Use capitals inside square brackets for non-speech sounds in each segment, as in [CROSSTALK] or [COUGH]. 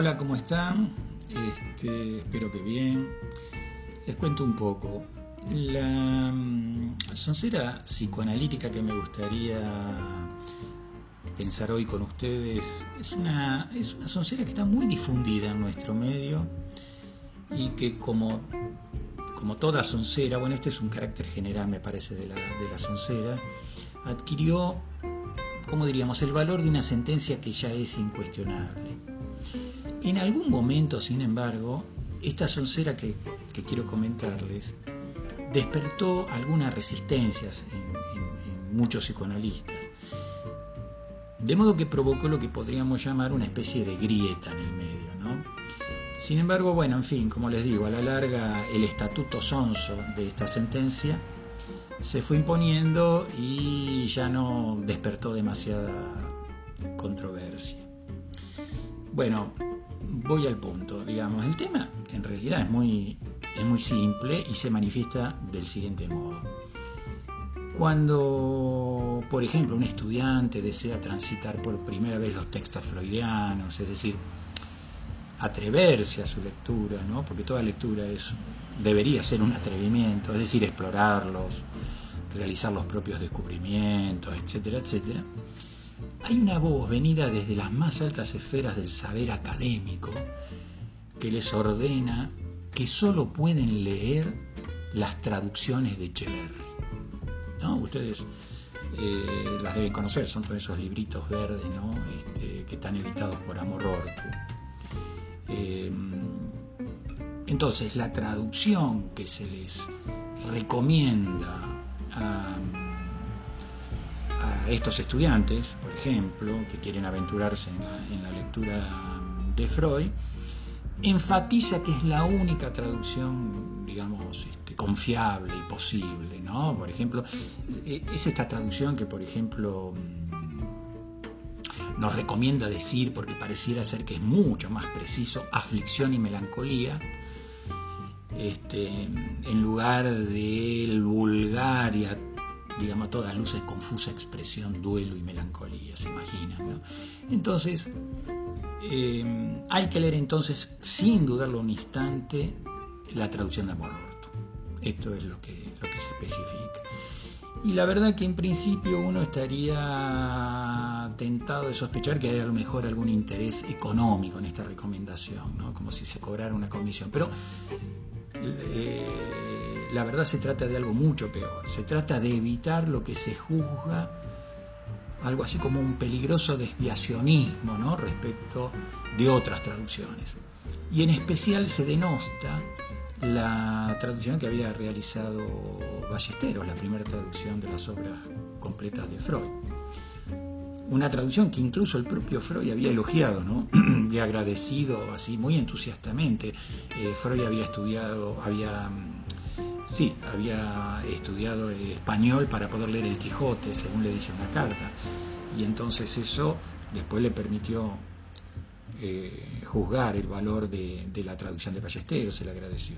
hola, ¿cómo están? Este, espero que bien. Les cuento un poco. La mm, soncera psicoanalítica que me gustaría pensar hoy con ustedes es una, es una soncera que está muy difundida en nuestro medio y que como, como toda soncera, bueno, este es un carácter general me parece de la, de la soncera, adquirió, como diríamos, el valor de una sentencia que ya es incuestionable. En algún momento, sin embargo, esta soncera que, quiero comentarles despertó algunas resistencias en, en, muchos psicoanalistas. De modo que provocó lo que podríamos llamar una especie de grieta en el medio, ¿no? Sin embargo, bueno, en fin, como les digo, a la larga el estatuto sonso de esta sentencia se fue imponiendo y ya no despertó demasiada controversia. Bueno, voy al punto, digamos, el tema en realidad es muy, es muy simple y se manifiesta del siguiente modo. Cuando, por ejemplo, un estudiante desea transitar por primera vez los textos freudianos, es decir, atreverse a su lectura, ¿no? porque toda lectura es, debería ser un atrevimiento, es decir, explorarlos, realizar los propios descubrimientos, etcétera, etcétera, hay una voz venida desde las más altas esferas del saber académico que les ordena que solo pueden leer las traducciones de Echeverry. ¿no? Ustedes eh, las deben conocer, son todos esos libritos verdes ¿no? este, que están editados por Amor Ortu. Eh, entonces, la traducción que se les recomienda a, estos estudiantes, por ejemplo, que quieren aventurarse en la, lectura de Freud, enfatiza que es la única traducción, digamos, este, confiable y posible, ¿no? Por ejemplo, e, es esta traducción que, por ejemplo, nos recomienda decir, porque pareciera ser que es mucho más preciso, aflicción y melancolía, este, en lugar del vulgar y digamos, a todas luces confusa expresión duelo y melancolía, se imaginan, ¿no? Entonces, eh, hay que leer entonces, sin dudarlo un instante, la traducción de Amor Orto. Esto es lo que, lo que se especifica. Y la verdad que en principio uno estaría tentado de sospechar que hay a lo mejor algún interés económico en esta recomendación, ¿no? como si se cobrara una comisión. Pero eh, la verdad se trata de algo mucho peor. Se trata de evitar lo que se juzga algo así como un peligroso desviacionismo ¿no? respecto de otras traducciones. Y en especial se denosta la traducción que había realizado Ballesteros, la primera traducción de las obras completas de Freud. Una traducción que incluso el propio Freud había elogiado ¿no? [CLEARS THROAT] y agradecido así muy entusiastamente. Eh, Freud había estudiado, había Sí, había estudiado español para poder leer el Quijote, según le dice una carta. Y entonces eso después le permitió eh, juzgar el valor de, de, la traducción de Ballesteros, se le agradeció.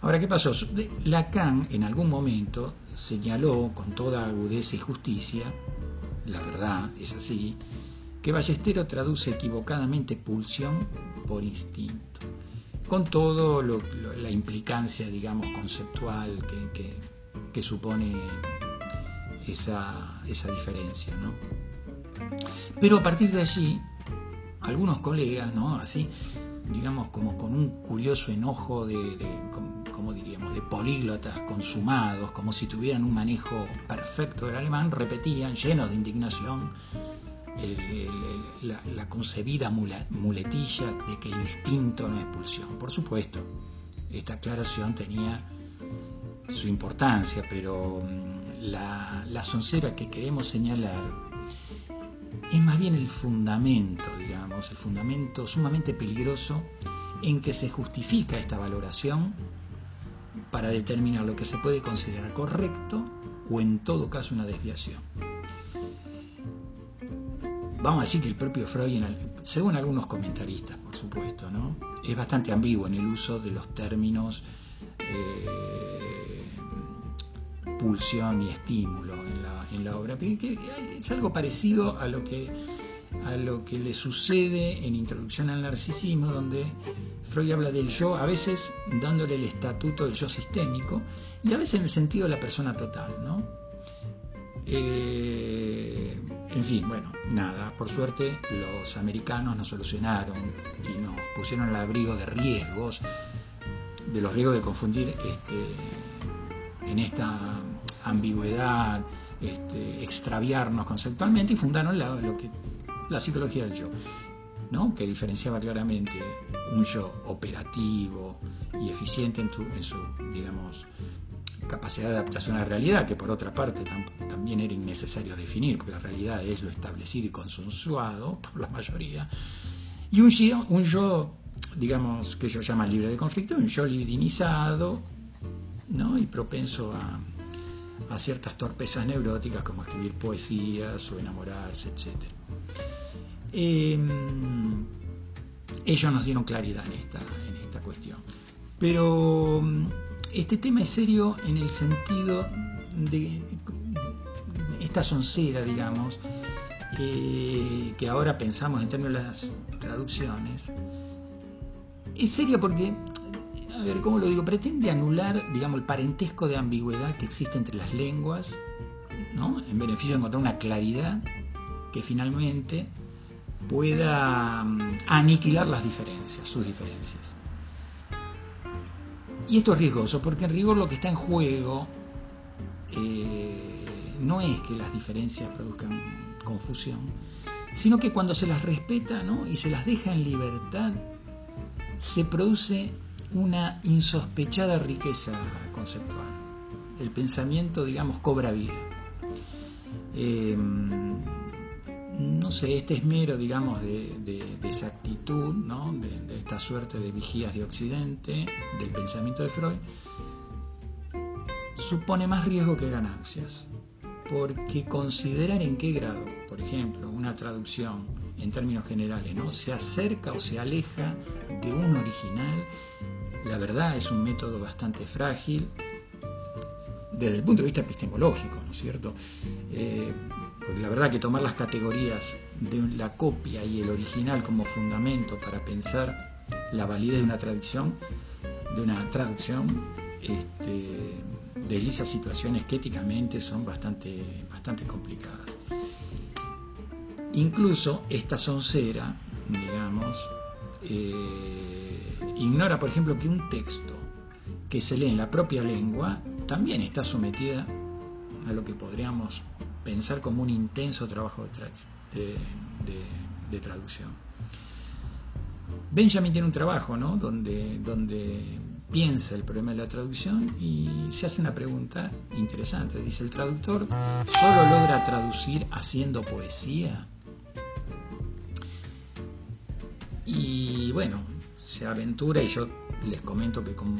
Ahora, ¿qué pasó? Lacan en algún momento señaló con toda agudeza y justicia, la verdad es así, que Ballestero traduce equivocadamente pulsión por instinto con todo lo, la implicancia, digamos, conceptual que, que, supone esa, esa diferencia. ¿no? Pero a partir de allí, algunos colegas, ¿no? así, digamos, como con un curioso enojo de como diríamos, de políglotas consumados, como si tuvieran un manejo perfecto del alemán, repetían, llenos de indignación, la, concebida muletilla de que el instinto no es pulsión. Por supuesto, esta aclaración tenía su importancia, pero mm, la, la soncera que queremos señalar es más bien el fundamento, digamos, el fundamento sumamente peligroso en que se justifica esta valoración para determinar lo que se puede considerar correcto o en todo caso una desviación vamos a decir que el propio Freud, según algunos comentaristas, por supuesto, ¿no? es bastante ambiguo en el uso de los términos eh, pulsión y estímulo en la, en la obra. Es algo parecido a lo que a lo que le sucede en Introducción al Narcisismo, donde Freud habla del yo, a veces dándole el estatuto del yo sistémico y a veces en el sentido de la persona total, ¿no? Eh, en fin, bueno, nada, por suerte los americanos nos solucionaron y nos pusieron al abrigo de riesgos, de los riesgos de confundir este, en esta ambigüedad, este, extraviarnos conceptualmente y fundaron la, lo que, la psicología del yo, ¿no? que diferenciaba claramente un yo operativo y eficiente en, su, digamos, capacidad de adaptación a la realidad, que por otra parte también era innecesario definir, porque la realidad es lo establecido y consensuado por la mayoría, y un yo, un yo digamos, que ellos llaman libre de conflicto, un yo libidinizado ¿no? y propenso a, a ciertas torpezas neuróticas como escribir poesías o enamorarse, etc. Em, ellos nos dieron claridad en esta, en esta cuestión. Pero este tema es serio en el sentido de esta soncera, digamos, eh, que ahora pensamos en términos de las traducciones, es seria porque, a ver, ¿cómo lo digo? Pretende anular, digamos, el parentesco de ambigüedad que existe entre las lenguas, ¿no? En beneficio de encontrar una claridad que finalmente pueda mm, aniquilar las diferencias, sus diferencias. Y esto es riesgoso porque en rigor lo que está en juego eh, no es que las diferencias produzcan confusión, sino que cuando se las respeta y se las deja en libertad, se produce una insospechada riqueza conceptual. El pensamiento, digamos, cobra vida. Eh, no sé, este esmero, digamos, de, de, esa actitud, ¿no? de, esta suerte de vigías de Occidente, del pensamiento de Freud, supone más riesgo que ganancias, porque considerar en qué grado, por ejemplo, una traducción en términos generales, ¿no? se acerca o se aleja de un original, la verdad es un método bastante frágil desde el punto de vista epistemológico, ¿no es cierto? Eh, porque la verdad que tomar las categorías de la copia y el original como fundamento para pensar la validez de una traducción, de una traducción, este, desliza situaciones que éticamente son bastante, bastante complicadas. Incluso esta soncera, digamos, eh, ignora, por ejemplo, que un texto que se lee en la propia lengua también está sometida a lo que podríamos pensar como un intenso trabajo de, traducción. Benjamin tiene un trabajo ¿no? donde, donde piensa el problema de la traducción y se hace una pregunta interesante. Dice, ¿el traductor solo logra traducir haciendo poesía? Y bueno, se aventura y yo les comento que con,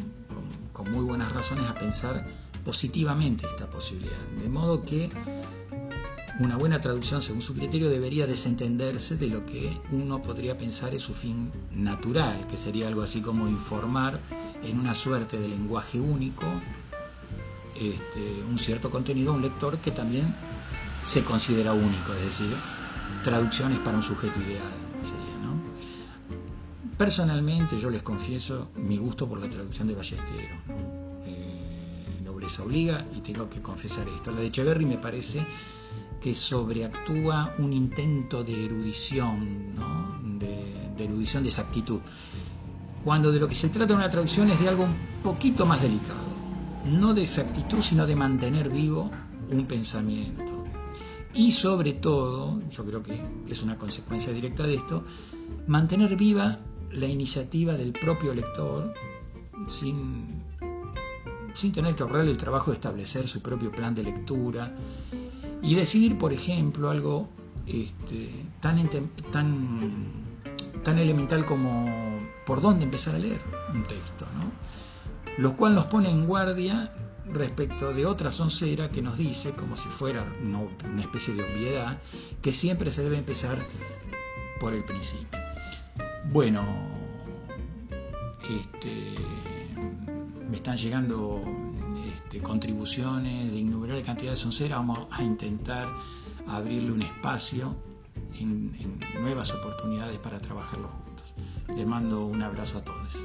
con muy buenas razones a pensar positivamente esta posibilidad. De modo que una buena traducción, según su criterio, debería desentenderse de lo que uno podría pensar es su fin natural, que sería algo así como informar en una suerte de lenguaje único este, un cierto contenido a un lector que también se considera único, es decir, traducciones para un sujeto ideal sería, ¿no? Personalmente, yo les confieso mi gusto por la traducción de Ballesteros. Eh, nobleza obliga y tengo que confesar esto. La de Echeverry me parece que sobreactúa un intento de erudición, de, erudición de exactitud, cuando de lo que se trata en una traducción es de algo un poquito más delicado, no de exactitud, sino de mantener vivo un pensamiento. Y sobre todo, yo creo que es una consecuencia directa de esto, mantener viva la iniciativa del propio lector sin, sin tener que ahorrarle el trabajo de establecer su propio plan de lectura y decidir, por ejemplo, algo este, tan, tan, tan elemental como por dónde empezar a leer un texto, ¿no? lo cual nos pone en guardia respecto de otra soncera que nos dice, como si fuera una especie de obviedad, que siempre se debe empezar por el principio. Bueno, este, me están llegando este, contribuciones de innumerable cantidad de sonceras, vamos a intentar abrirle un espacio en, en nuevas oportunidades para trabajarlo juntos. Les mando un abrazo a todos.